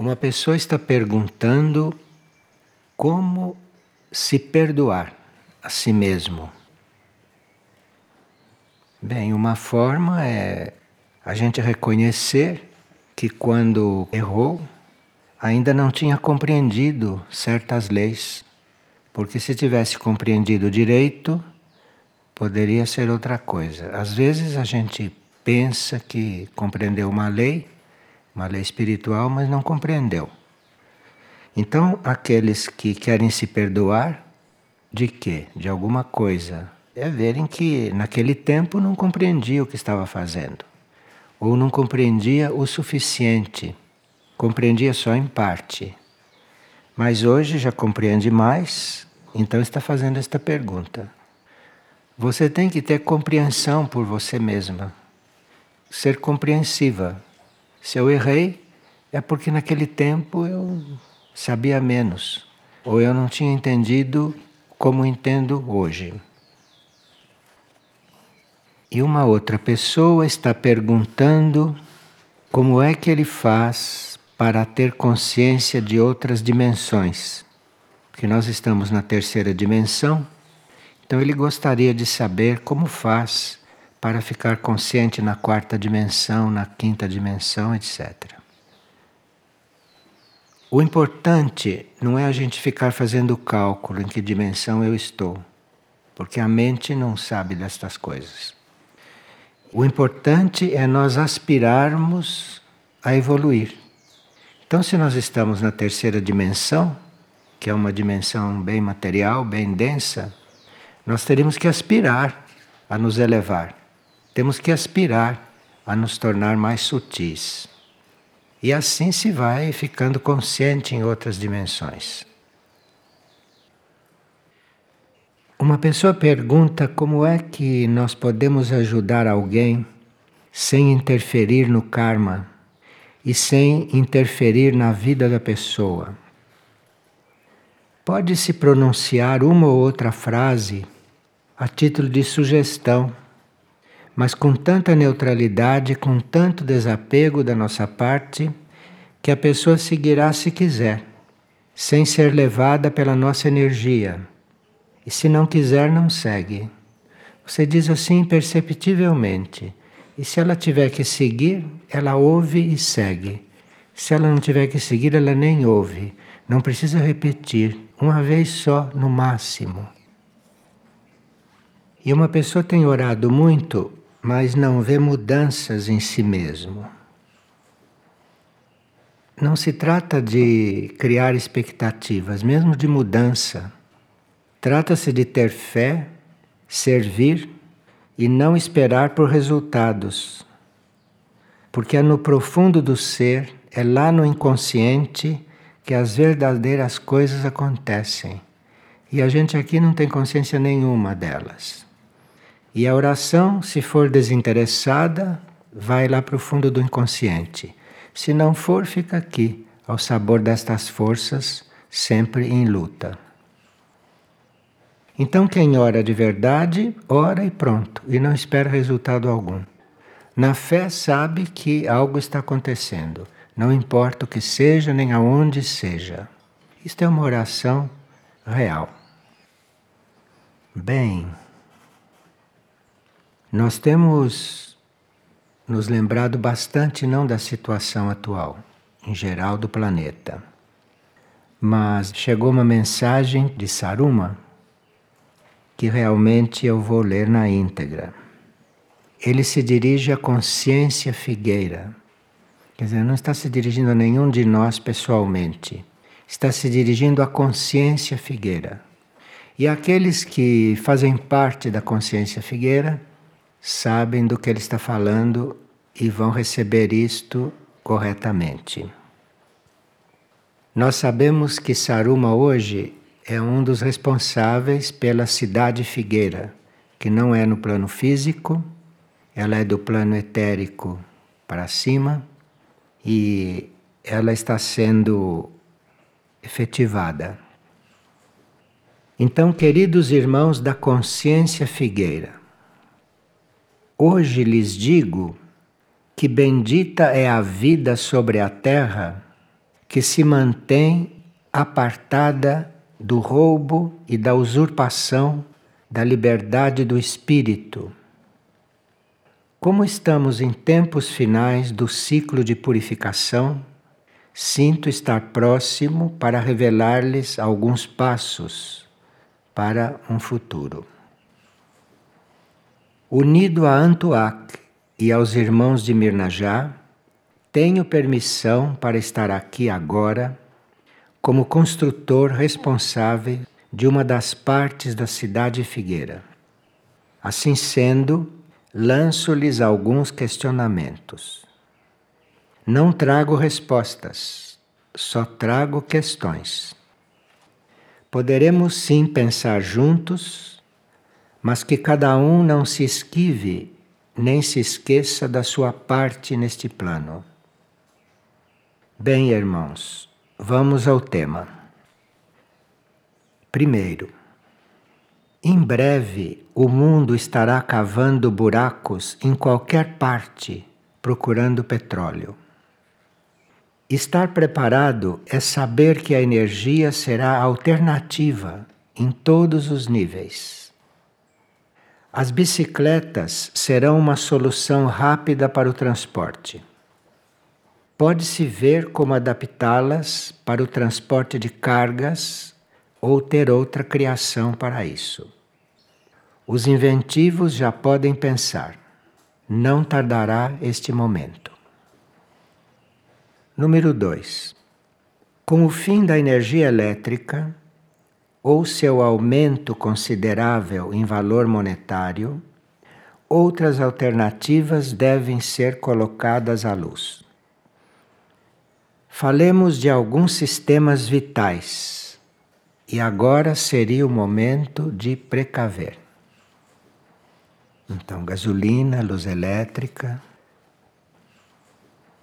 Uma pessoa está perguntando como se perdoar a si mesmo. Bem, uma forma é a gente reconhecer que quando errou ainda não tinha compreendido certas leis, porque se tivesse compreendido direito, poderia ser outra coisa. Às vezes a gente pensa que compreendeu uma lei uma lei espiritual, mas não compreendeu. Então, aqueles que querem se perdoar, de quê? De alguma coisa. É verem que naquele tempo não compreendia o que estava fazendo. Ou não compreendia o suficiente. Compreendia só em parte. Mas hoje já compreende mais, então está fazendo esta pergunta. Você tem que ter compreensão por você mesma. Ser compreensiva se eu errei, é porque naquele tempo eu sabia menos, ou eu não tinha entendido como entendo hoje. E uma outra pessoa está perguntando como é que ele faz para ter consciência de outras dimensões. Porque nós estamos na terceira dimensão, então ele gostaria de saber como faz para ficar consciente na quarta dimensão, na quinta dimensão, etc. O importante não é a gente ficar fazendo cálculo em que dimensão eu estou, porque a mente não sabe destas coisas. O importante é nós aspirarmos a evoluir. Então, se nós estamos na terceira dimensão, que é uma dimensão bem material, bem densa, nós teríamos que aspirar a nos elevar. Temos que aspirar a nos tornar mais sutis. E assim se vai ficando consciente em outras dimensões. Uma pessoa pergunta como é que nós podemos ajudar alguém sem interferir no karma e sem interferir na vida da pessoa. Pode-se pronunciar uma ou outra frase a título de sugestão mas com tanta neutralidade, com tanto desapego da nossa parte, que a pessoa seguirá se quiser, sem ser levada pela nossa energia. E se não quiser, não segue. Você diz assim imperceptivelmente. E se ela tiver que seguir, ela ouve e segue. Se ela não tiver que seguir, ela nem ouve. Não precisa repetir, uma vez só no máximo. E uma pessoa tem orado muito mas não vê mudanças em si mesmo. Não se trata de criar expectativas, mesmo de mudança. Trata-se de ter fé, servir e não esperar por resultados. Porque é no profundo do ser, é lá no inconsciente, que as verdadeiras coisas acontecem. E a gente aqui não tem consciência nenhuma delas. E a oração, se for desinteressada, vai lá para o fundo do inconsciente. Se não for, fica aqui, ao sabor destas forças, sempre em luta. Então, quem ora de verdade, ora e pronto, e não espera resultado algum. Na fé, sabe que algo está acontecendo, não importa o que seja nem aonde seja. Isto é uma oração real. Bem. Nós temos nos lembrado bastante não da situação atual, em geral do planeta. Mas chegou uma mensagem de Saruma que realmente eu vou ler na íntegra. Ele se dirige à consciência figueira. Quer dizer, não está se dirigindo a nenhum de nós pessoalmente. Está se dirigindo à consciência figueira. E aqueles que fazem parte da consciência figueira sabem do que ele está falando e vão receber isto corretamente. Nós sabemos que Saruma hoje é um dos responsáveis pela cidade figueira, que não é no plano físico, ela é do plano etérico para cima e ela está sendo efetivada. Então, queridos irmãos da consciência figueira, Hoje lhes digo que bendita é a vida sobre a terra que se mantém apartada do roubo e da usurpação da liberdade do espírito. Como estamos em tempos finais do ciclo de purificação, sinto estar próximo para revelar-lhes alguns passos para um futuro. Unido a Antuak e aos irmãos de Mirnajá, tenho permissão para estar aqui agora como construtor responsável de uma das partes da cidade Figueira. Assim sendo, lanço-lhes alguns questionamentos. Não trago respostas, só trago questões. Poderemos sim pensar juntos, mas que cada um não se esquive nem se esqueça da sua parte neste plano. Bem, irmãos, vamos ao tema. Primeiro, em breve o mundo estará cavando buracos em qualquer parte procurando petróleo. Estar preparado é saber que a energia será alternativa em todos os níveis. As bicicletas serão uma solução rápida para o transporte. Pode-se ver como adaptá-las para o transporte de cargas ou ter outra criação para isso. Os inventivos já podem pensar, não tardará este momento. Número 2. Com o fim da energia elétrica, ou seu aumento considerável em valor monetário, outras alternativas devem ser colocadas à luz. Falemos de alguns sistemas vitais, e agora seria o momento de precaver. Então, gasolina, luz elétrica.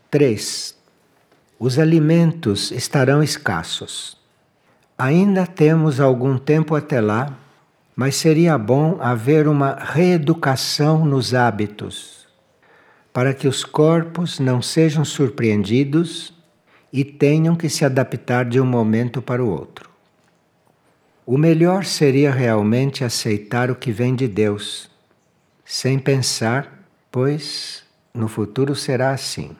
3. Os alimentos estarão escassos. Ainda temos algum tempo até lá, mas seria bom haver uma reeducação nos hábitos, para que os corpos não sejam surpreendidos e tenham que se adaptar de um momento para o outro. O melhor seria realmente aceitar o que vem de Deus, sem pensar, pois no futuro será assim.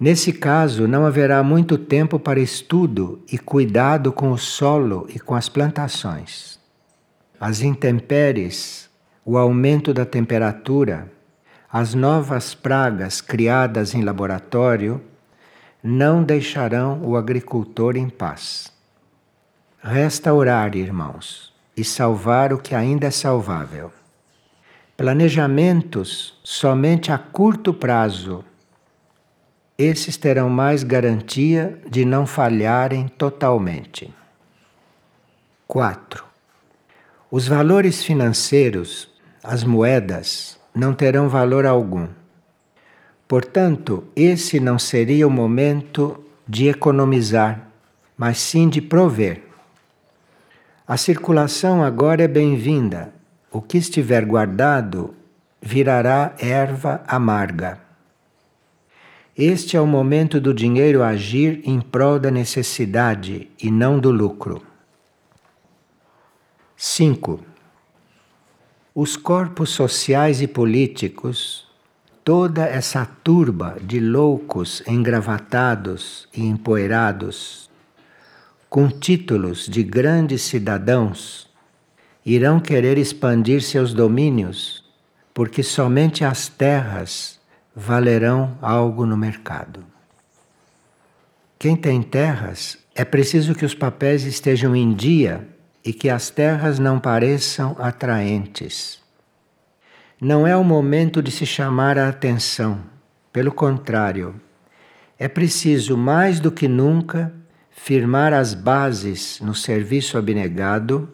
Nesse caso, não haverá muito tempo para estudo e cuidado com o solo e com as plantações. As intempéries, o aumento da temperatura, as novas pragas criadas em laboratório não deixarão o agricultor em paz. Resta orar, irmãos, e salvar o que ainda é salvável. Planejamentos somente a curto prazo esses terão mais garantia de não falharem totalmente. 4. Os valores financeiros, as moedas, não terão valor algum. Portanto, esse não seria o momento de economizar, mas sim de prover. A circulação agora é bem-vinda. O que estiver guardado virará erva amarga. Este é o momento do dinheiro agir em prol da necessidade e não do lucro. 5. Os corpos sociais e políticos, toda essa turba de loucos engravatados e empoeirados, com títulos de grandes cidadãos, irão querer expandir seus domínios, porque somente as terras valerão algo no mercado. Quem tem terras, é preciso que os papéis estejam em dia e que as terras não pareçam atraentes. Não é o momento de se chamar a atenção, pelo contrário, é preciso mais do que nunca firmar as bases no serviço abnegado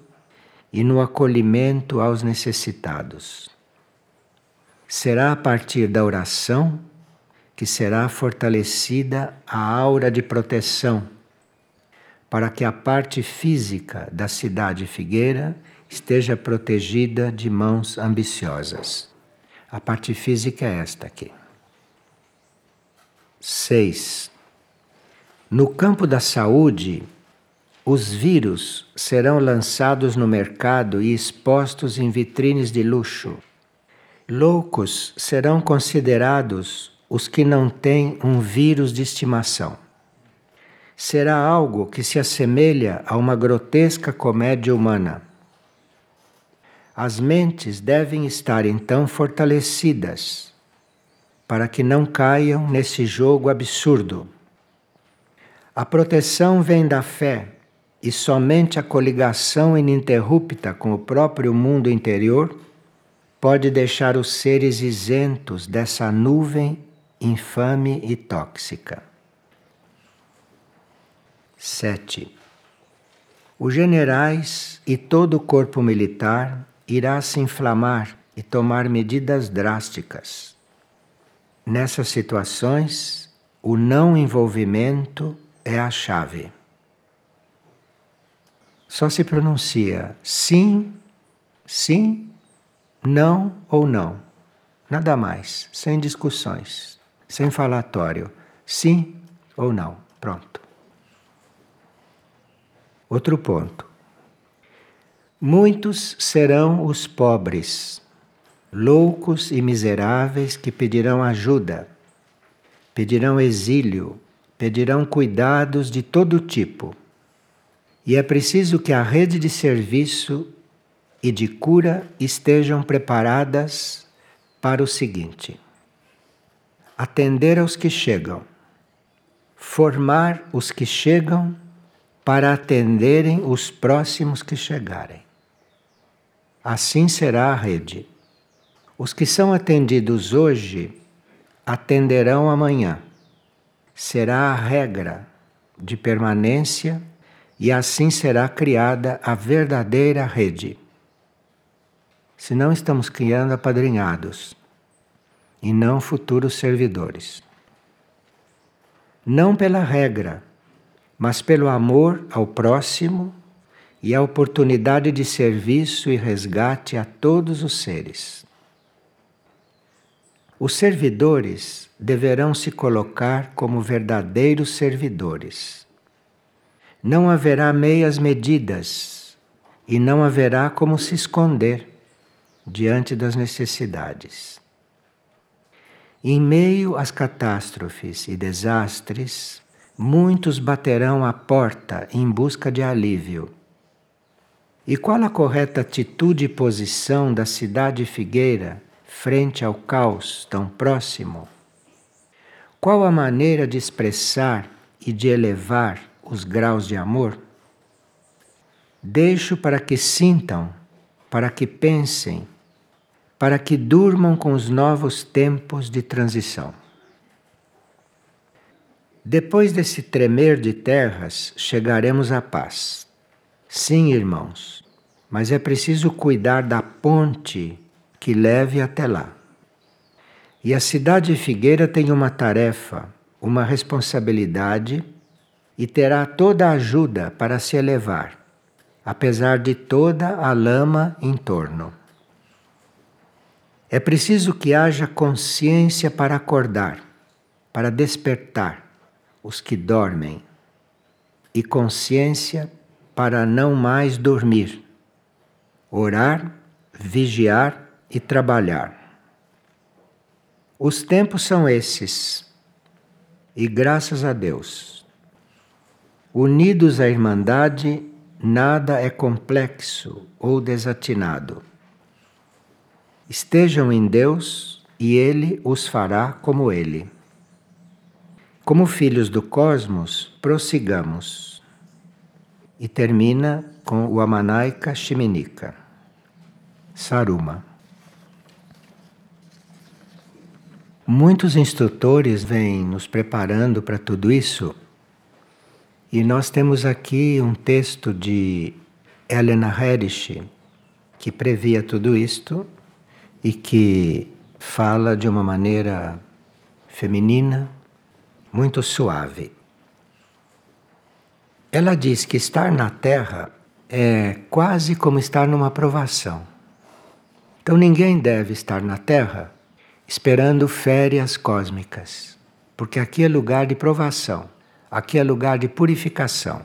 e no acolhimento aos necessitados. Será a partir da oração que será fortalecida a aura de proteção, para que a parte física da cidade Figueira esteja protegida de mãos ambiciosas. A parte física é esta aqui. 6. No campo da saúde, os vírus serão lançados no mercado e expostos em vitrines de luxo. Loucos serão considerados os que não têm um vírus de estimação. Será algo que se assemelha a uma grotesca comédia humana. As mentes devem estar então fortalecidas para que não caiam nesse jogo absurdo. A proteção vem da fé e somente a coligação ininterrupta com o próprio mundo interior pode deixar os seres isentos dessa nuvem infame e tóxica. 7. Os generais e todo o corpo militar irá se inflamar e tomar medidas drásticas. Nessas situações, o não envolvimento é a chave só se pronuncia sim, sim, não ou não. Nada mais, sem discussões, sem falatório. Sim ou não. Pronto. Outro ponto. Muitos serão os pobres, loucos e miseráveis que pedirão ajuda, pedirão exílio, pedirão cuidados de todo tipo e é preciso que a rede de serviço e de cura estejam preparadas para o seguinte: atender aos que chegam, formar os que chegam para atenderem os próximos que chegarem. Assim será a rede. Os que são atendidos hoje atenderão amanhã. Será a regra de permanência e assim será criada a verdadeira rede. Se não estamos criando apadrinhados e não futuros servidores. Não pela regra, mas pelo amor ao próximo e a oportunidade de serviço e resgate a todos os seres. Os servidores deverão se colocar como verdadeiros servidores não haverá meias medidas e não haverá como se esconder diante das necessidades. Em meio às catástrofes e desastres, muitos baterão à porta em busca de alívio. E qual a correta atitude e posição da cidade figueira frente ao caos tão próximo? Qual a maneira de expressar e de elevar os graus de amor, deixo para que sintam, para que pensem, para que durmam com os novos tempos de transição. Depois desse tremer de terras, chegaremos à paz. Sim, irmãos, mas é preciso cuidar da ponte que leve até lá. E a cidade de Figueira tem uma tarefa, uma responsabilidade e terá toda a ajuda para se elevar, apesar de toda a lama em torno. É preciso que haja consciência para acordar, para despertar os que dormem, e consciência para não mais dormir, orar, vigiar e trabalhar. Os tempos são esses, e graças a Deus Unidos à Irmandade, nada é complexo ou desatinado. Estejam em Deus e Ele os fará como Ele. Como filhos do cosmos, prossigamos. E termina com o Amanaika Shiminika. Saruma. Muitos instrutores vêm nos preparando para tudo isso e nós temos aqui um texto de Helena Herrich, que previa tudo isto e que fala de uma maneira feminina, muito suave. Ela diz que estar na Terra é quase como estar numa provação. Então ninguém deve estar na Terra esperando férias cósmicas, porque aqui é lugar de provação. aqui é lugar de purificação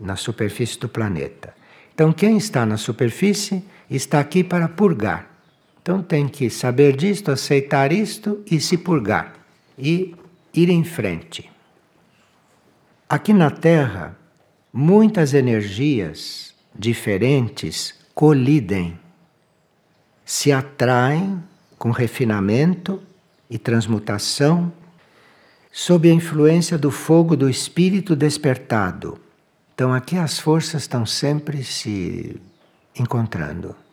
na superfície do planeta. Então, quem está na superfície está aqui para purgar. Então, tem que saber disto, aceitar isto e se purgar e ir em frente. Aqui na Terra, muitas energias diferentes colidem, se atraem com refinamento e transmutação sob a influência do fogo do espírito despertado. Então aqui as forças estão sempre se encontrando.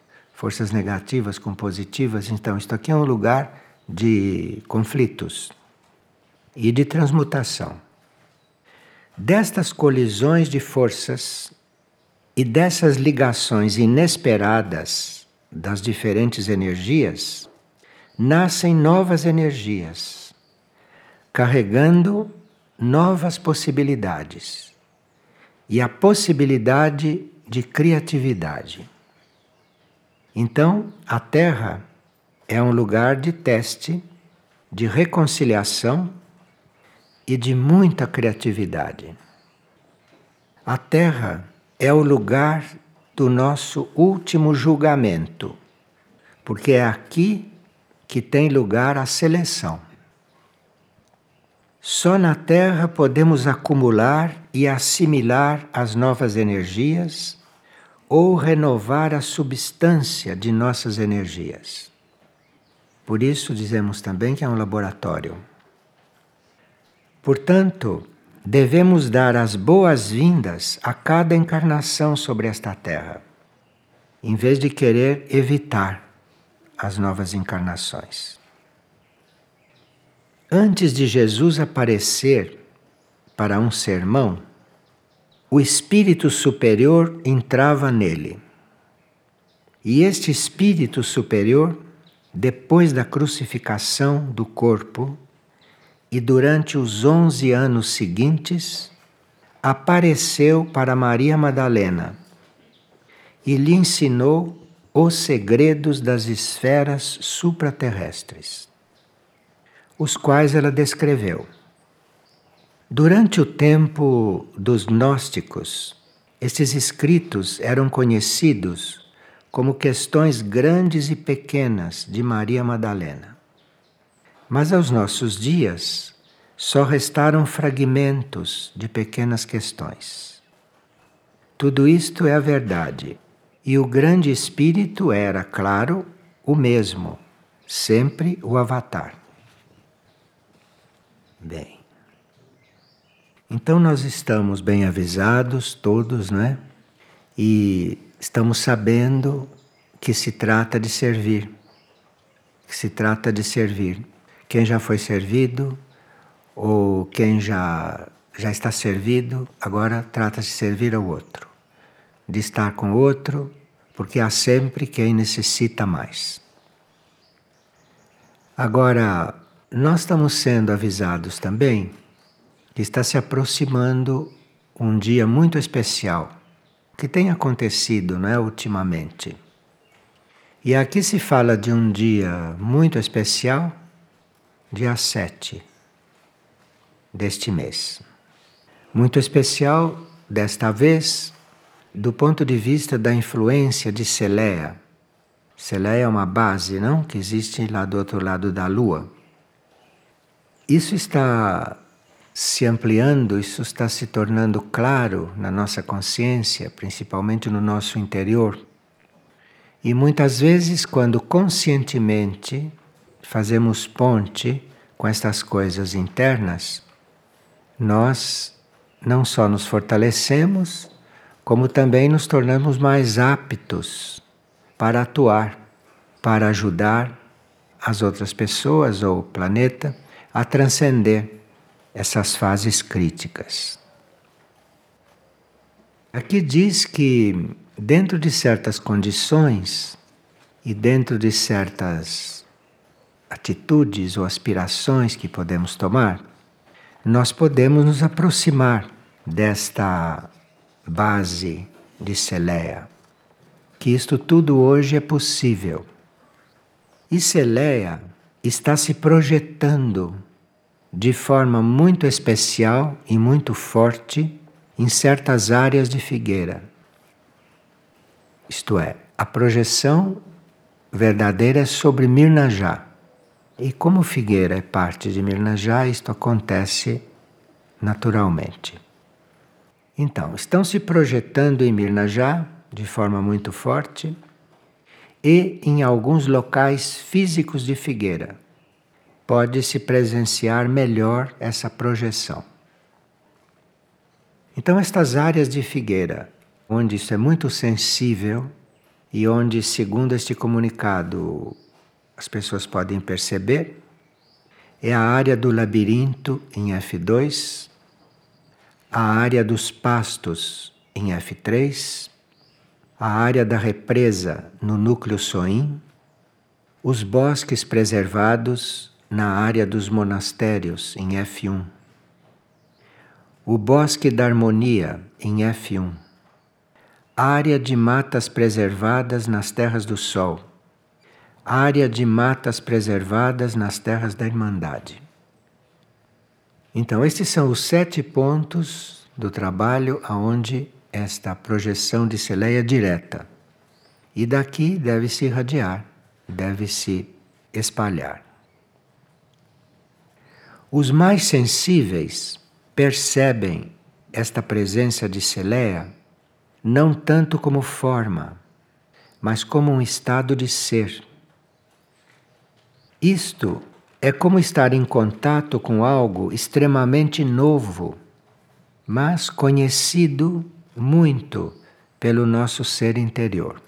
Forças negativas com positivas, então isto aqui é um lugar de conflitos e de transmutação. Destas colisões de forças e dessas ligações inesperadas das diferentes energias, nascem novas energias, carregando novas possibilidades e a possibilidade de criatividade. Então, a Terra é um lugar de teste, de reconciliação e de muita criatividade. A Terra é o lugar do nosso último julgamento, porque é aqui que tem lugar a seleção. Só na Terra podemos acumular e assimilar as novas energias ou renovar a substância de nossas energias. Por isso dizemos também que é um laboratório. Portanto, devemos dar as boas-vindas a cada encarnação sobre esta terra, em vez de querer evitar as novas encarnações. Antes de Jesus aparecer para um sermão, o espírito superior entrava nele. E este espírito superior, depois da crucificação do corpo, e durante os onze anos seguintes apareceu para Maria Madalena e lhe ensinou os segredos das esferas supraterrestres, os quais ela descreveu. Durante o tempo dos gnósticos, estes escritos eram conhecidos como questões grandes e pequenas de Maria Madalena. Mas aos nossos dias só restaram fragmentos de pequenas questões. Tudo isto é a verdade. E o grande espírito era, claro, o mesmo, sempre o Avatar. Bem. Então nós estamos bem avisados, todos, né? E estamos sabendo que se trata de servir. Que se trata de servir quem já foi servido ou quem já, já está servido, agora trata de servir ao outro, de estar com o outro, porque há sempre quem necessita mais. Agora, nós estamos sendo avisados também que está se aproximando um dia muito especial que tem acontecido, não é, ultimamente. E aqui se fala de um dia muito especial dia 7 deste mês. Muito especial desta vez do ponto de vista da influência de Celeia. Celeia é uma base, não, que existe lá do outro lado da lua. Isso está se ampliando, isso está se tornando claro na nossa consciência, principalmente no nosso interior. E muitas vezes, quando conscientemente fazemos ponte com estas coisas internas, nós não só nos fortalecemos, como também nos tornamos mais aptos para atuar, para ajudar as outras pessoas ou o planeta a transcender essas fases críticas. Aqui diz que, dentro de certas condições e dentro de certas atitudes ou aspirações que podemos tomar, nós podemos nos aproximar desta base de Celeia. Que isto tudo hoje é possível. E Celeia está se projetando de forma muito especial e muito forte em certas áreas de Figueira. Isto é, a projeção verdadeira é sobre Mirnajá. E como Figueira é parte de Mirnajá, isto acontece naturalmente. Então, estão se projetando em Mirnajá de forma muito forte e em alguns locais físicos de Figueira. Pode-se presenciar melhor essa projeção. Então, estas áreas de Figueira, onde isso é muito sensível e onde, segundo este comunicado, as pessoas podem perceber, é a área do labirinto em F2, a área dos pastos em F3, a área da represa no núcleo Soim, os bosques preservados na área dos monastérios em F1, o bosque da harmonia em F1, área de matas preservadas nas terras do Sol, área de matas preservadas nas terras da Irmandade. Então, estes são os sete pontos do trabalho aonde esta projeção de Celeia direta. E daqui deve se irradiar, deve se espalhar. Os mais sensíveis percebem esta presença de Celeia não tanto como forma, mas como um estado de ser. Isto é como estar em contato com algo extremamente novo, mas conhecido muito pelo nosso ser interior.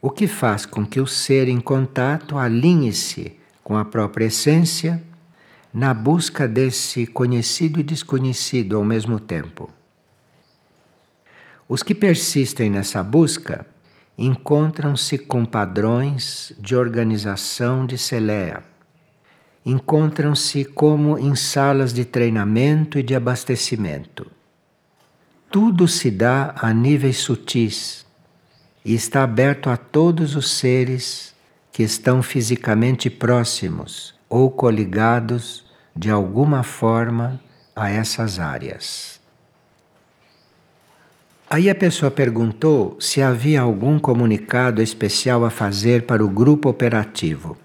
O que faz com que o ser em contato alinhe-se com a própria essência na busca desse conhecido e desconhecido ao mesmo tempo. Os que persistem nessa busca encontram-se com padrões de organização de Celea. Encontram-se como em salas de treinamento e de abastecimento tudo se dá a níveis sutis e está aberto a todos os seres que estão fisicamente próximos ou coligados de alguma forma a essas áreas. Aí a pessoa perguntou se havia algum comunicado especial a fazer para o grupo operativo.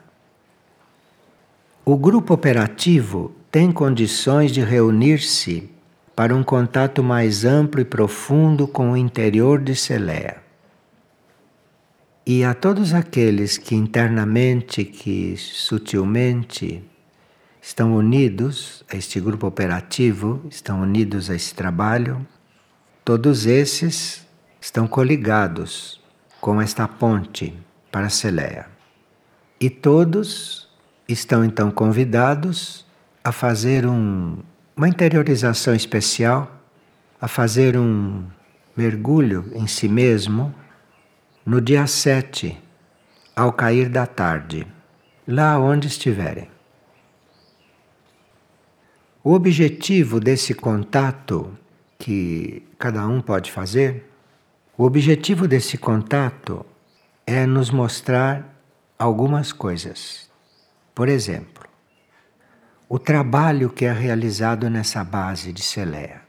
O grupo operativo tem condições de reunir-se para um contato mais amplo e profundo com o interior de Celea. E a todos aqueles que internamente, que sutilmente estão unidos a este grupo operativo, estão unidos a esse trabalho, todos esses estão coligados com esta ponte para Celea. E todos estão então convidados a fazer um uma interiorização especial, a fazer um mergulho em si mesmo no dia 7, ao cair da tarde, lá onde estiverem. O objetivo desse contato que cada um pode fazer, o objetivo desse contato é nos mostrar algumas coisas. Por exemplo, o trabalho que é realizado nessa base de Celea,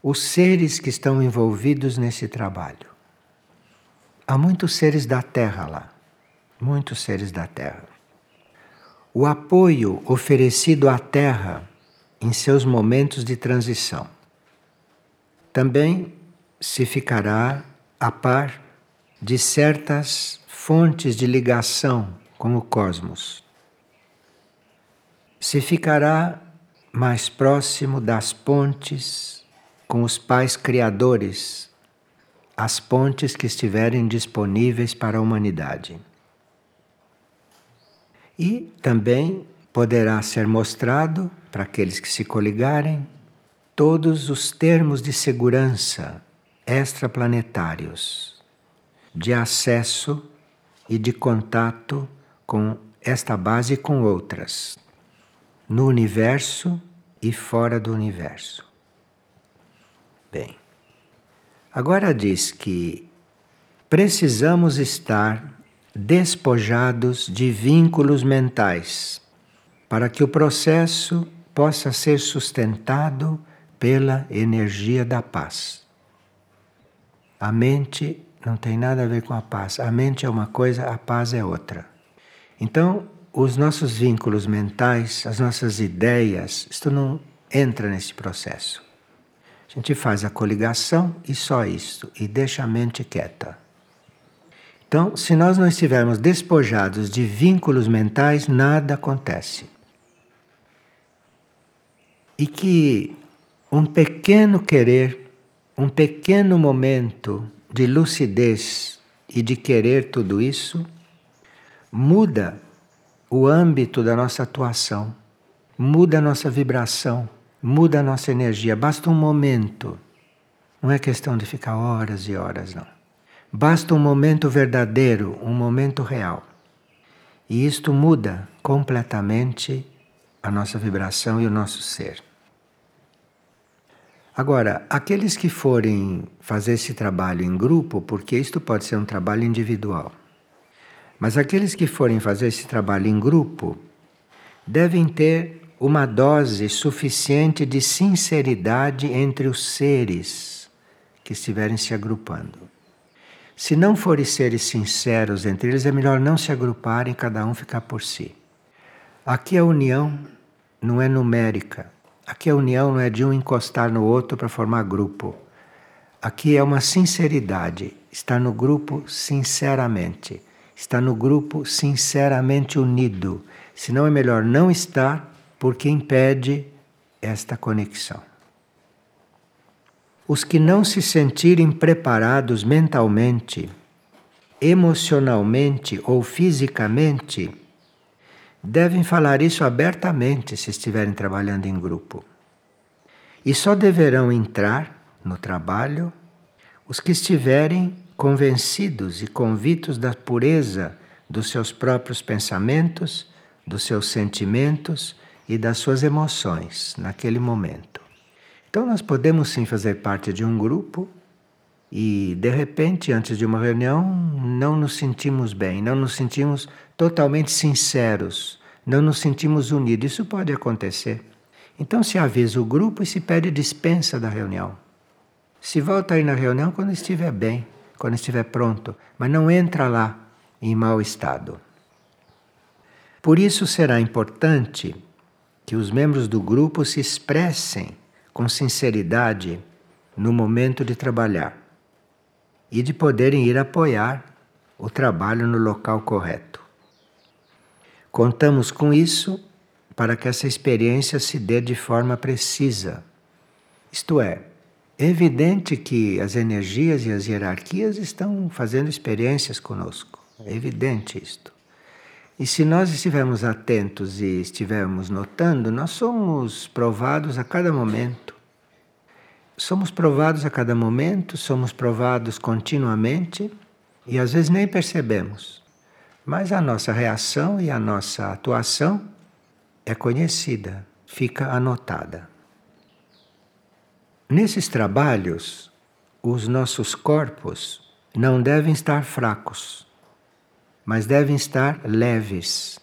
os seres que estão envolvidos nesse trabalho. Há muitos seres da Terra lá, muitos seres da Terra. O apoio oferecido à Terra em seus momentos de transição. Também se ficará a par de certas fontes de ligação com o cosmos se ficará mais próximo das pontes com os pais criadores, as pontes que estiverem disponíveis para a humanidade. E também poderá ser mostrado para aqueles que se coligarem todos os termos de segurança extraplanetários de acesso e de contato com esta base e com outras no universo e fora do universo. Bem, agora diz que precisamos estar despojados de vínculos mentais para que o processo possa ser sustentado pela energia da paz. A mente não tem nada a ver com a paz. A mente é uma coisa, a paz é outra. Então, os nossos vínculos mentais, as nossas ideias, isto não entra nesse processo. A gente faz a coligação e só isto, e deixa a mente quieta. Então, se nós não estivermos despojados de vínculos mentais, nada acontece. E que um pequeno querer, um pequeno momento de lucidez e de querer tudo isso, muda o âmbito da nossa atuação, muda a nossa vibração, muda a nossa energia. Basta um momento. Não é questão de ficar horas e horas, não. Basta um momento verdadeiro, um momento real. E isto muda completamente a nossa vibração e o nosso ser. Agora, aqueles que forem fazer esse trabalho em grupo, porque isto pode ser um trabalho individual, mas aqueles que forem fazer esse trabalho em grupo devem ter uma dose suficiente de sinceridade entre os seres que estiverem se agrupando. Se não forem seres sinceros entre eles, é melhor não se agruparem, cada um ficar por si. Aqui a união não é numérica. Aqui a união não é de um encostar no outro para formar grupo. Aqui é uma sinceridade, estar no grupo sinceramente, estar no grupo sinceramente unido. Senão é melhor não estar, porque impede esta conexão. Os que não se sentirem preparados mentalmente, emocionalmente ou fisicamente, devem falar isso abertamente se estiverem trabalhando em grupo. E só deverão entrar no trabalho os que estiverem convencidos e convictos da pureza dos seus próprios pensamentos, dos seus sentimentos e das suas emoções naquele momento. Então, nós podemos sim fazer parte de um grupo e, de repente, antes de uma reunião, não nos sentimos bem, não nos sentimos totalmente sinceros, não nos sentimos unidos. Isso pode acontecer. Então, se avisa o grupo e se pede dispensa da reunião. Se volta aí na reunião quando estiver bem, quando estiver pronto, mas não entra lá em mau estado. Por isso será importante que os membros do grupo se expressem com sinceridade no momento de trabalhar e de poderem ir apoiar o trabalho no local correto. Contamos com isso para que essa experiência se dê de forma precisa. Isto é, é evidente que as energias e as hierarquias estão fazendo experiências conosco. É evidente isto. E se nós estivermos atentos e estivermos notando, nós somos provados a cada momento. Somos provados a cada momento, somos provados continuamente e às vezes nem percebemos. Mas a nossa reação e a nossa atuação é conhecida, fica anotada. Nesses trabalhos, os nossos corpos não devem estar fracos mas devem estar leves.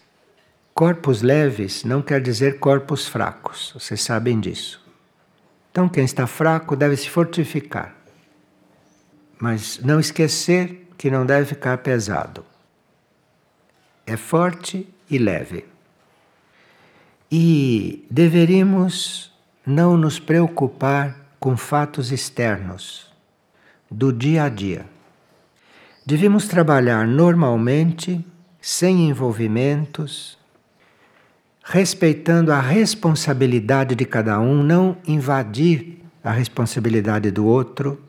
Corpos leves não quer dizer corpos fracos, vocês sabem disso. Então, quem está fraco deve se fortificar, mas não esquecer que não deve ficar pesado. É forte e leve. E deveríamos não nos preocupar com fatos externos do dia a dia. Devíamos trabalhar normalmente, sem envolvimentos, respeitando a responsabilidade de cada um, não invadir a responsabilidade do outro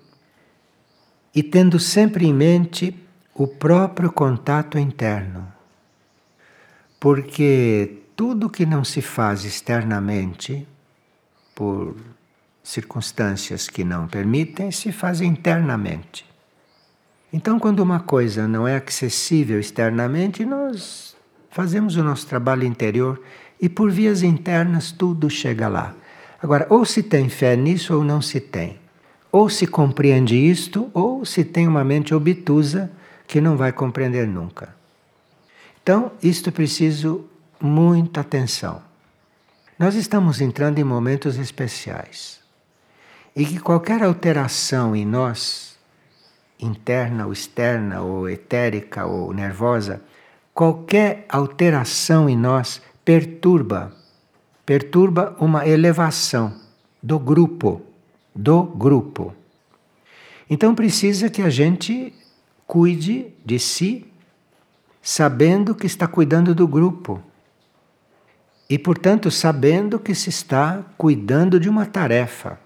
e tendo sempre em mente o próprio contato interno. Porque tudo que não se faz externamente, por circunstâncias que não permitem, se faz internamente. Então, quando uma coisa não é acessível externamente, nós fazemos o nosso trabalho interior e por vias internas tudo chega lá. Agora, ou se tem fé nisso ou não se tem. Ou se compreende isto, ou se tem uma mente obtusa que não vai compreender nunca. Então, isto preciso muita atenção. nós estamos entrando em momentos especiais e que qualquer alteração em nós, interna ou externa, ou etérica ou nervosa, qualquer alteração em nós perturba, perturba uma elevação do grupo, do grupo. Então precisa que a gente cuide de si, sabendo que está cuidando do grupo. E, portanto, sabendo que se está cuidando de uma tarefa.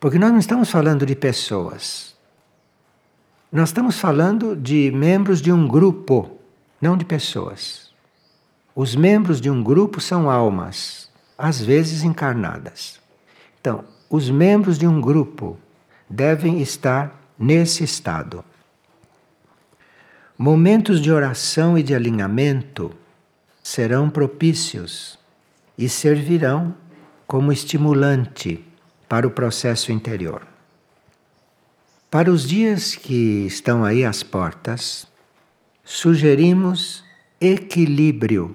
Porque nós não estamos falando de pessoas. Nós estamos falando de membros de um grupo, não de pessoas. Os membros de um grupo são almas, às vezes encarnadas. Então, os membros de um grupo devem estar nesse estado. Momentos de oração e de alinhamento serão propícios e servirão como estimulante para o processo interior. Para os dias que estão aí às portas, sugerimos equilíbrio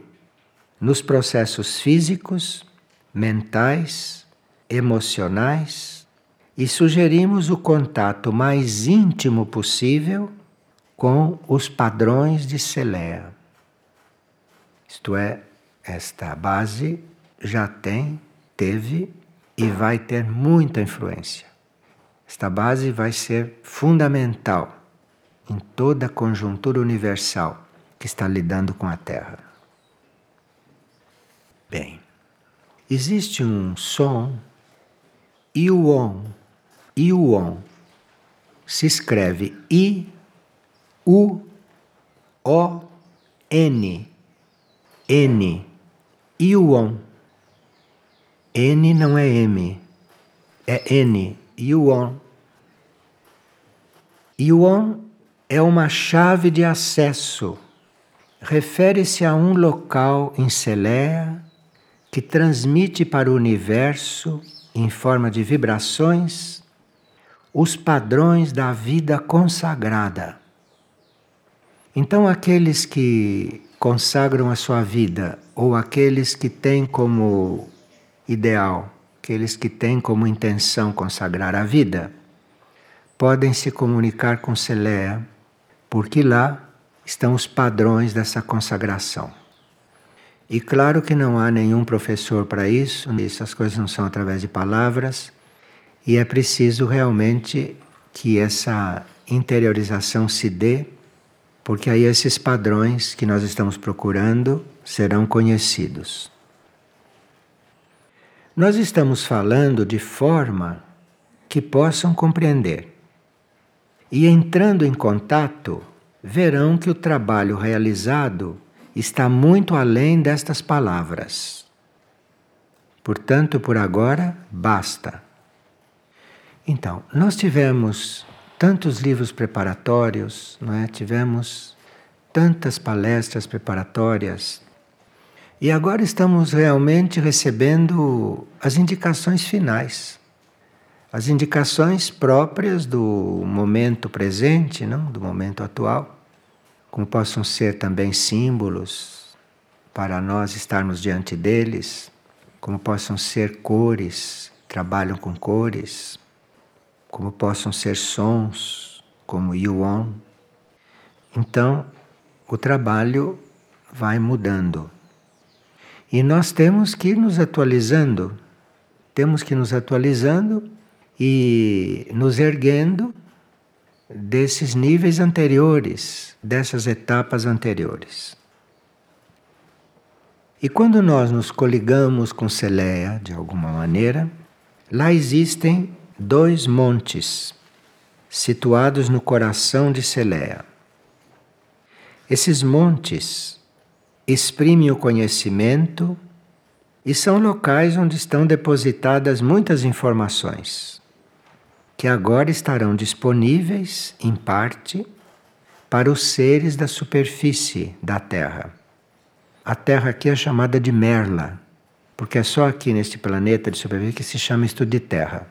nos processos físicos, mentais, emocionais e sugerimos o contato mais íntimo possível com os padrões de Celea. Isto é, esta base já tem, teve e vai ter muita influência. Esta base vai ser fundamental em toda a conjuntura universal que está lidando com a Terra. Bem, existe um som Iuon. Iuon se escreve I U O N N Yuon. N não é M, é N Yuon. Yuon é uma chave de acesso. Refere-se a um local em Celea que transmite para o universo, em forma de vibrações, os padrões da vida consagrada. Então, aqueles que consagram a sua vida, ou aqueles que têm como ideal, aqueles que têm como intenção consagrar a vida, podem se comunicar com Celea, porque lá estão os padrões dessa consagração. E claro que não há nenhum professor para isso, essas coisas não são através de palavras, e é preciso realmente que essa interiorização se dê porque aí esses padrões que nós estamos procurando serão conhecidos. Nós estamos falando de forma que possam compreender. E entrando em contato, verão que o trabalho realizado está muito além destas palavras. Portanto, por agora, basta. Então, nós tivemos tantos livros preparatórios, não é? Tivemos tantas palestras preparatórias. E agora estamos realmente recebendo as indicações finais. As indicações próprias do momento presente, não, do momento atual, como possam ser também símbolos para nós estarmos diante deles, como possam ser cores, trabalham com cores, como possam ser sons, como yuan. Então, o trabalho vai mudando. E nós temos que ir nos atualizando, temos que ir nos atualizando e nos erguendo desses níveis anteriores, dessas etapas anteriores. E quando nós nos coligamos com Celeia, de alguma maneira, lá existem dois montes situados no coração de Celea. Esses montes exprimem o conhecimento e são locais onde estão depositadas muitas informações, que agora estarão disponíveis, em parte, para os seres da superfície da Terra. A Terra aqui é chamada de Merla, porque é só aqui neste planeta de superfície que se chama isto de Terra.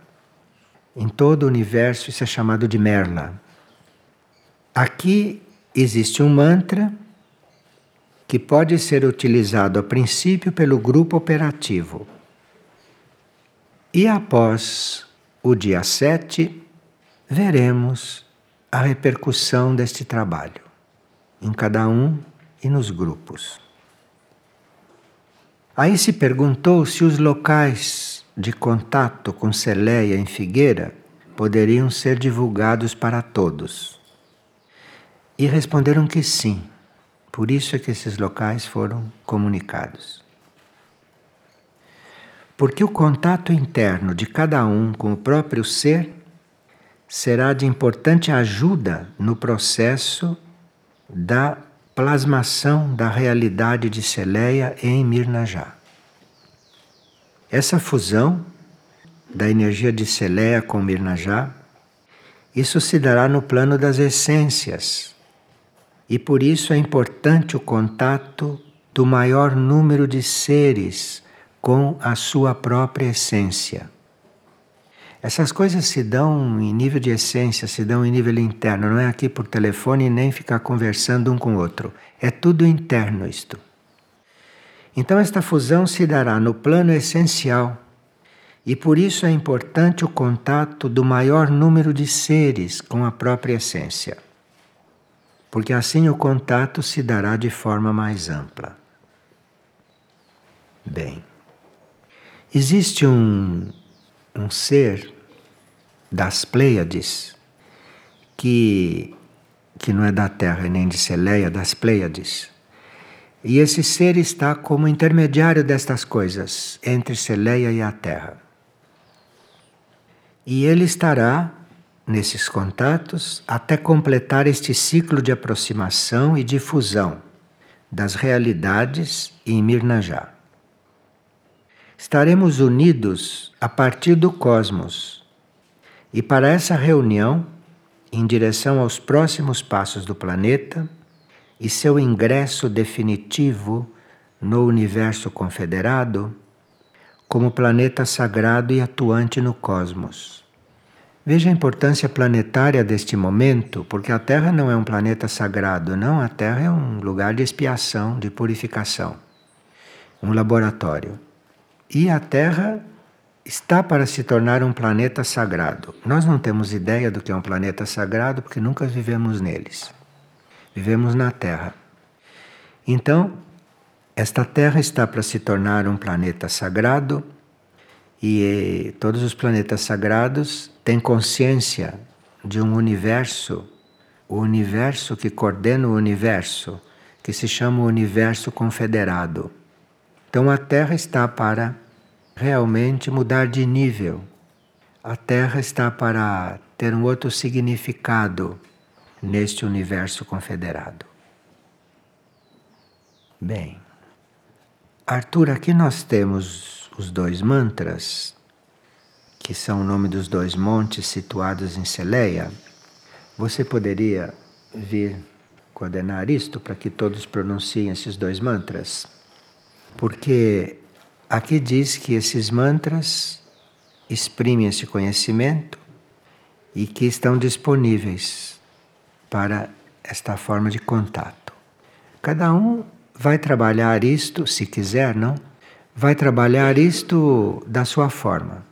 Em todo o universo isso é chamado de Merla. Aqui existe um mantra que pode ser utilizado a princípio pelo grupo operativo. E após o dia 7, veremos a repercussão deste trabalho em cada um e nos grupos. Aí se perguntou se os locais de contato com Celeia em Figueira poderiam ser divulgados para todos. E responderam que sim. Por isso é que esses locais foram comunicados. Porque o contato interno de cada um com o próprio ser será de importante ajuda no processo da plasmação da realidade de Celeia em Mirnajá. Essa fusão da energia de Celeia com Mirnajá, isso se dará no plano das essências. E por isso é importante o contato do maior número de seres com a sua própria essência. Essas coisas se dão em nível de essência, se dão em nível interno, não é aqui por telefone nem ficar conversando um com o outro. É tudo interno isto. Então, esta fusão se dará no plano essencial e por isso é importante o contato do maior número de seres com a própria essência. Porque assim o contato se dará de forma mais ampla. Bem, existe um, um ser das Pleiades que, que não é da Terra nem de Celeia, das Pleiades. E esse ser está como intermediário destas coisas, entre Celeia e a Terra. E ele estará nesses contatos até completar este ciclo de aproximação e difusão das realidades em Mirnajá. Estaremos unidos a partir do cosmos. E para essa reunião, em direção aos próximos passos do planeta e seu ingresso definitivo no universo confederado, como planeta sagrado e atuante no cosmos. Veja a importância planetária deste momento, porque a Terra não é um planeta sagrado, não, a Terra é um lugar de expiação, de purificação, um laboratório. E a Terra está para se tornar um planeta sagrado. Nós não temos ideia do que é um planeta sagrado porque nunca vivemos neles. Vivemos na Terra. Então, esta Terra está para se tornar um planeta sagrado e eh, todos os planetas sagrados têm consciência de um universo, o universo que coordena o universo, que se chama o universo confederado. Então a Terra está para realmente mudar de nível. A Terra está para ter um outro significado neste universo confederado. Bem. Arthur, aqui nós temos os dois mantras, que são o nome dos dois montes situados em Celeia. Você poderia vir coordenar isto para que todos pronunciem esses dois mantras? Porque aqui diz que esses mantras exprimem esse conhecimento e que estão disponíveis para esta forma de contato. Cada um vai trabalhar isto, se quiser, não? Vai trabalhar isto da sua forma.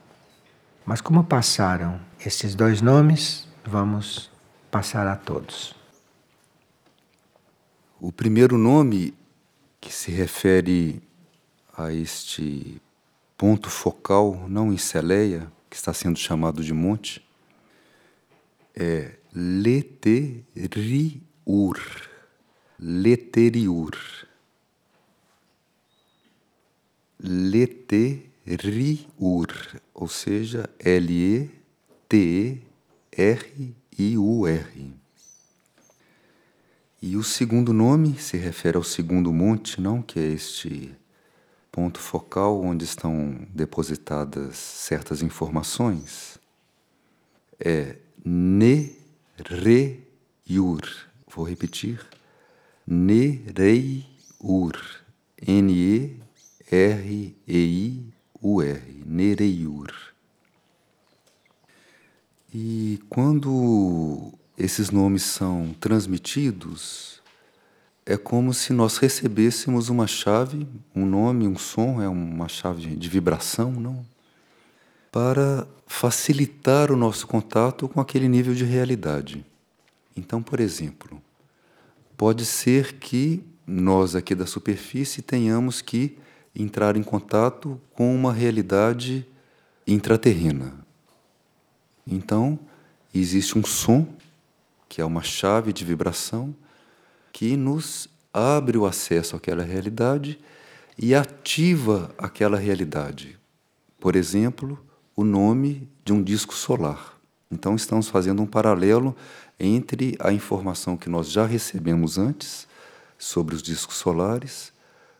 Mas como passaram esses dois nomes, vamos passar a todos. O primeiro nome que se refere a este ponto focal, não em Celeia, que está sendo chamado de monte, é Leteriur. Leteriur. Leteriur, ou seja, L-E-T-E-R-I-U-R. E o segundo nome se refere ao segundo monte, não? Que é este ponto focal onde estão depositadas certas informações. É Nereiur. Vou repetir. Nereiur. N-E R-E-I-U-R, Nereiur. E quando esses nomes são transmitidos, é como se nós recebêssemos uma chave, um nome, um som, é uma chave de vibração, não? Para facilitar o nosso contato com aquele nível de realidade. Então, por exemplo, pode ser que nós aqui da superfície tenhamos que entrar em contato com uma realidade intraterrena. Então, existe um som, que é uma chave de vibração, que nos abre o acesso àquela realidade e ativa aquela realidade. Por exemplo, o nome de um disco solar. Então, estamos fazendo um paralelo entre a informação que nós já recebemos antes sobre os discos solares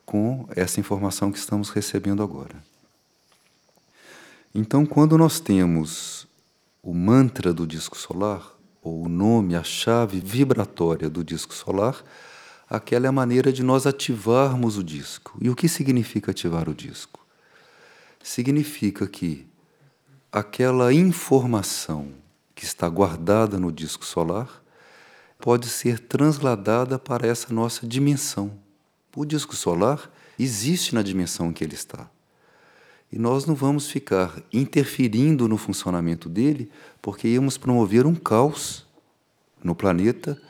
com essa informação que estamos recebendo agora. Então, quando nós temos o mantra do disco solar, ou o nome, a chave vibratória do disco solar, aquela é a maneira de nós ativarmos o disco. E o que significa ativar o disco? Significa que aquela informação que está guardada no disco solar pode ser transladada para essa nossa dimensão. O disco solar existe na dimensão em que ele está. E nós não vamos ficar interferindo no funcionamento dele, porque íamos promover um caos no planeta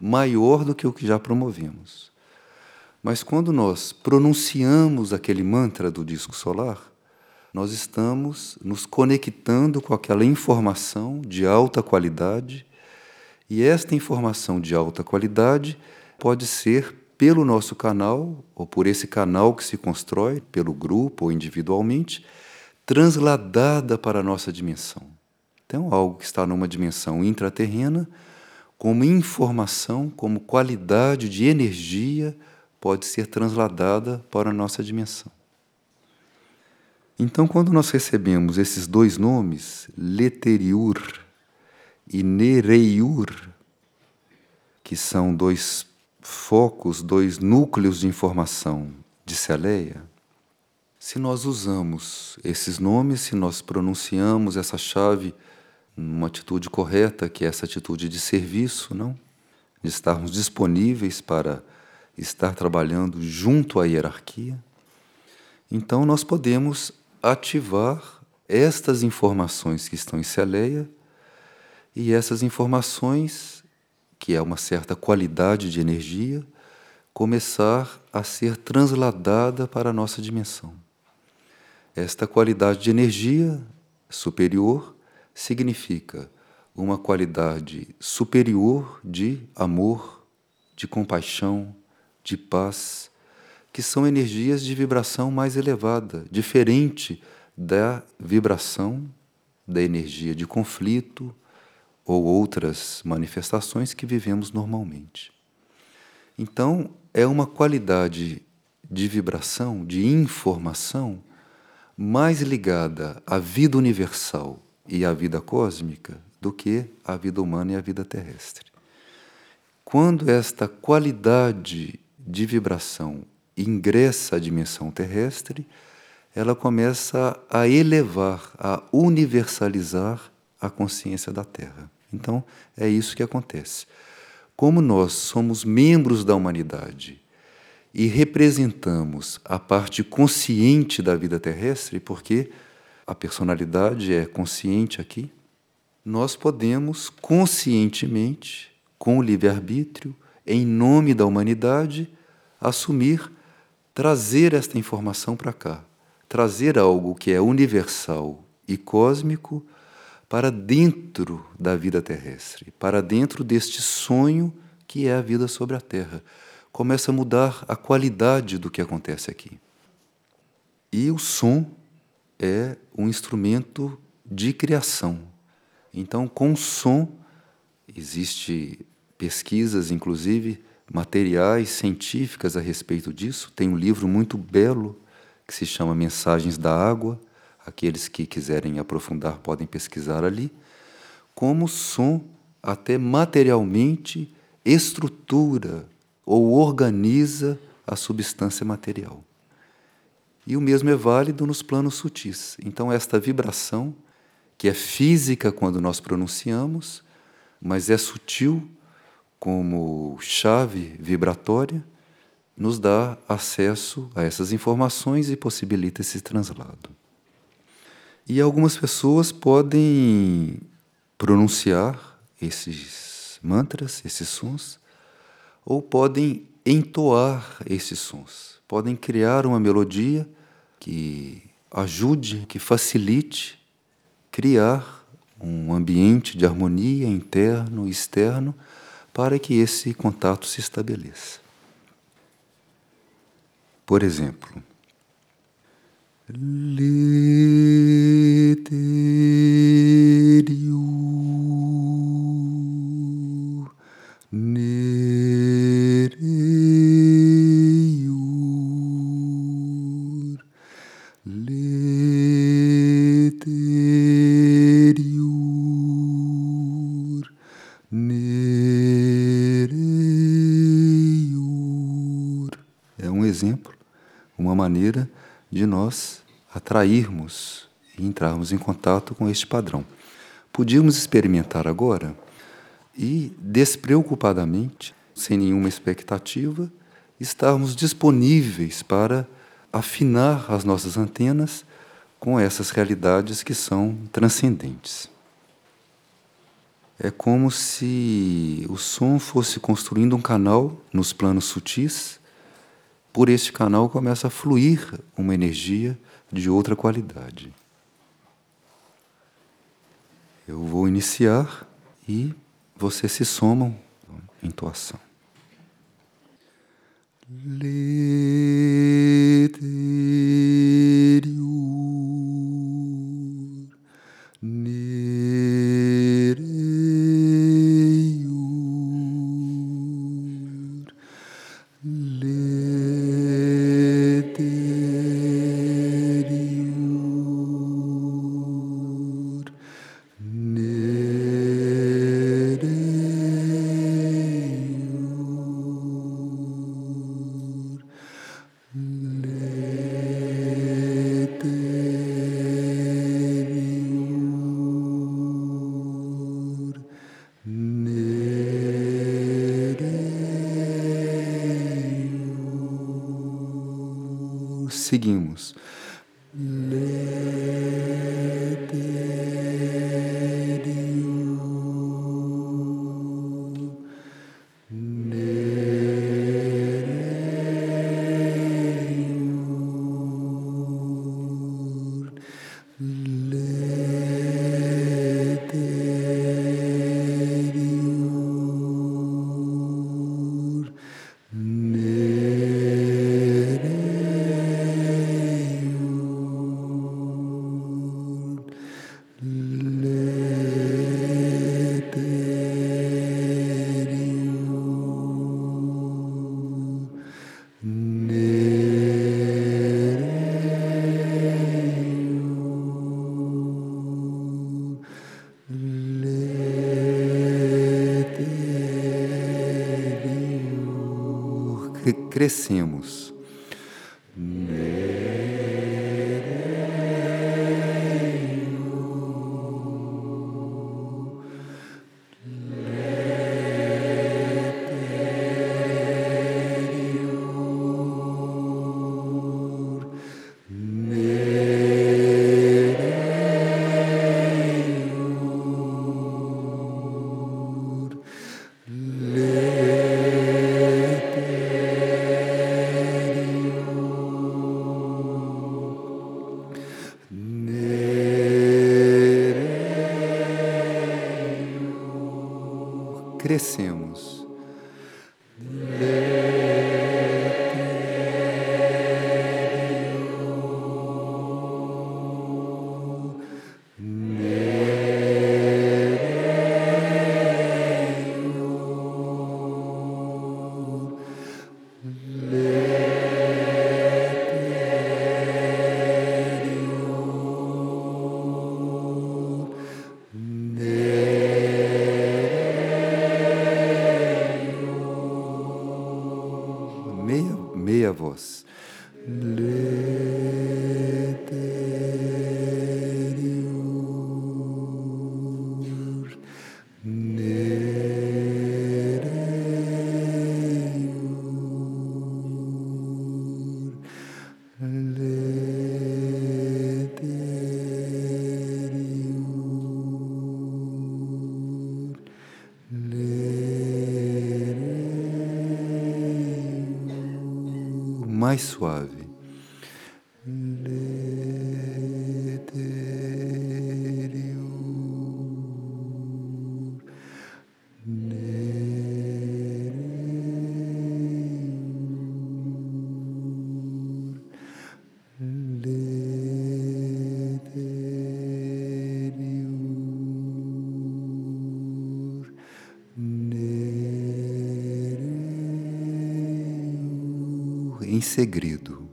maior do que o que já promovemos. Mas quando nós pronunciamos aquele mantra do disco solar, nós estamos nos conectando com aquela informação de alta qualidade, e esta informação de alta qualidade pode ser pelo nosso canal, ou por esse canal que se constrói, pelo grupo ou individualmente, transladada para a nossa dimensão. Então, algo que está numa dimensão intraterrena, como informação, como qualidade de energia, pode ser transladada para a nossa dimensão. Então, quando nós recebemos esses dois nomes, Leteriur e Nereiur, que são dois focos, dois núcleos de informação de Celeia, se nós usamos esses nomes, se nós pronunciamos essa chave numa atitude correta, que é essa atitude de serviço, não? De estarmos disponíveis para estar trabalhando junto à hierarquia, então nós podemos ativar estas informações que estão em Celeia e essas informações que é uma certa qualidade de energia, começar a ser transladada para a nossa dimensão. Esta qualidade de energia superior significa uma qualidade superior de amor, de compaixão, de paz, que são energias de vibração mais elevada, diferente da vibração da energia de conflito, ou outras manifestações que vivemos normalmente. Então, é uma qualidade de vibração, de informação, mais ligada à vida universal e à vida cósmica do que à vida humana e à vida terrestre. Quando esta qualidade de vibração ingressa à dimensão terrestre, ela começa a elevar, a universalizar a consciência da Terra. Então, é isso que acontece. Como nós somos membros da humanidade e representamos a parte consciente da vida terrestre, porque a personalidade é consciente aqui, nós podemos conscientemente, com o livre-arbítrio, em nome da humanidade, assumir, trazer esta informação para cá, trazer algo que é universal e cósmico para dentro da vida terrestre, para dentro deste sonho que é a vida sobre a Terra. Começa a mudar a qualidade do que acontece aqui. E o som é um instrumento de criação. Então, com som, existe pesquisas, inclusive materiais científicas a respeito disso. Tem um livro muito belo que se chama Mensagens da Água, aqueles que quiserem aprofundar podem pesquisar ali, como o som até materialmente estrutura ou organiza a substância material. E o mesmo é válido nos planos sutis. Então, esta vibração, que é física quando nós pronunciamos, mas é sutil como chave vibratória, nos dá acesso a essas informações e possibilita esse translado. E algumas pessoas podem pronunciar esses mantras, esses sons, ou podem entoar esses sons, podem criar uma melodia que ajude, que facilite criar um ambiente de harmonia interno e externo para que esse contato se estabeleça. Por exemplo, Literiu atrairmos e entrarmos em contato com este padrão. Podíamos experimentar agora e, despreocupadamente, sem nenhuma expectativa, estarmos disponíveis para afinar as nossas antenas com essas realidades que são transcendentes. É como se o som fosse construindo um canal nos planos sutis por este canal começa a fluir uma energia de outra qualidade. Eu vou iniciar e vocês se somam em intuação. Leteriur, seguimos. Crescemos. Crescemos. Mais suave. Segredo.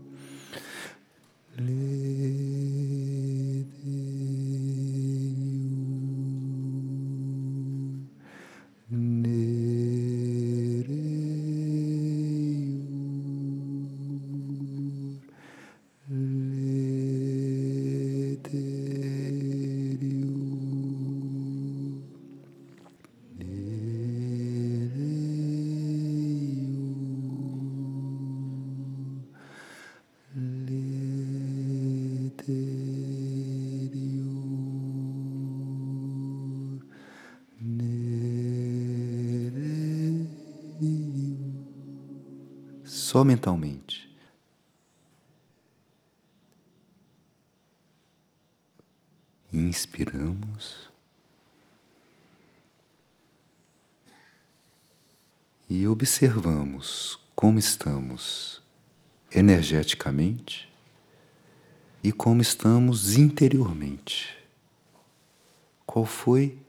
Observamos como estamos energeticamente e como estamos interiormente. Qual foi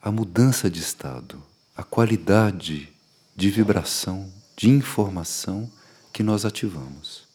a mudança de estado, a qualidade de vibração, de informação que nós ativamos.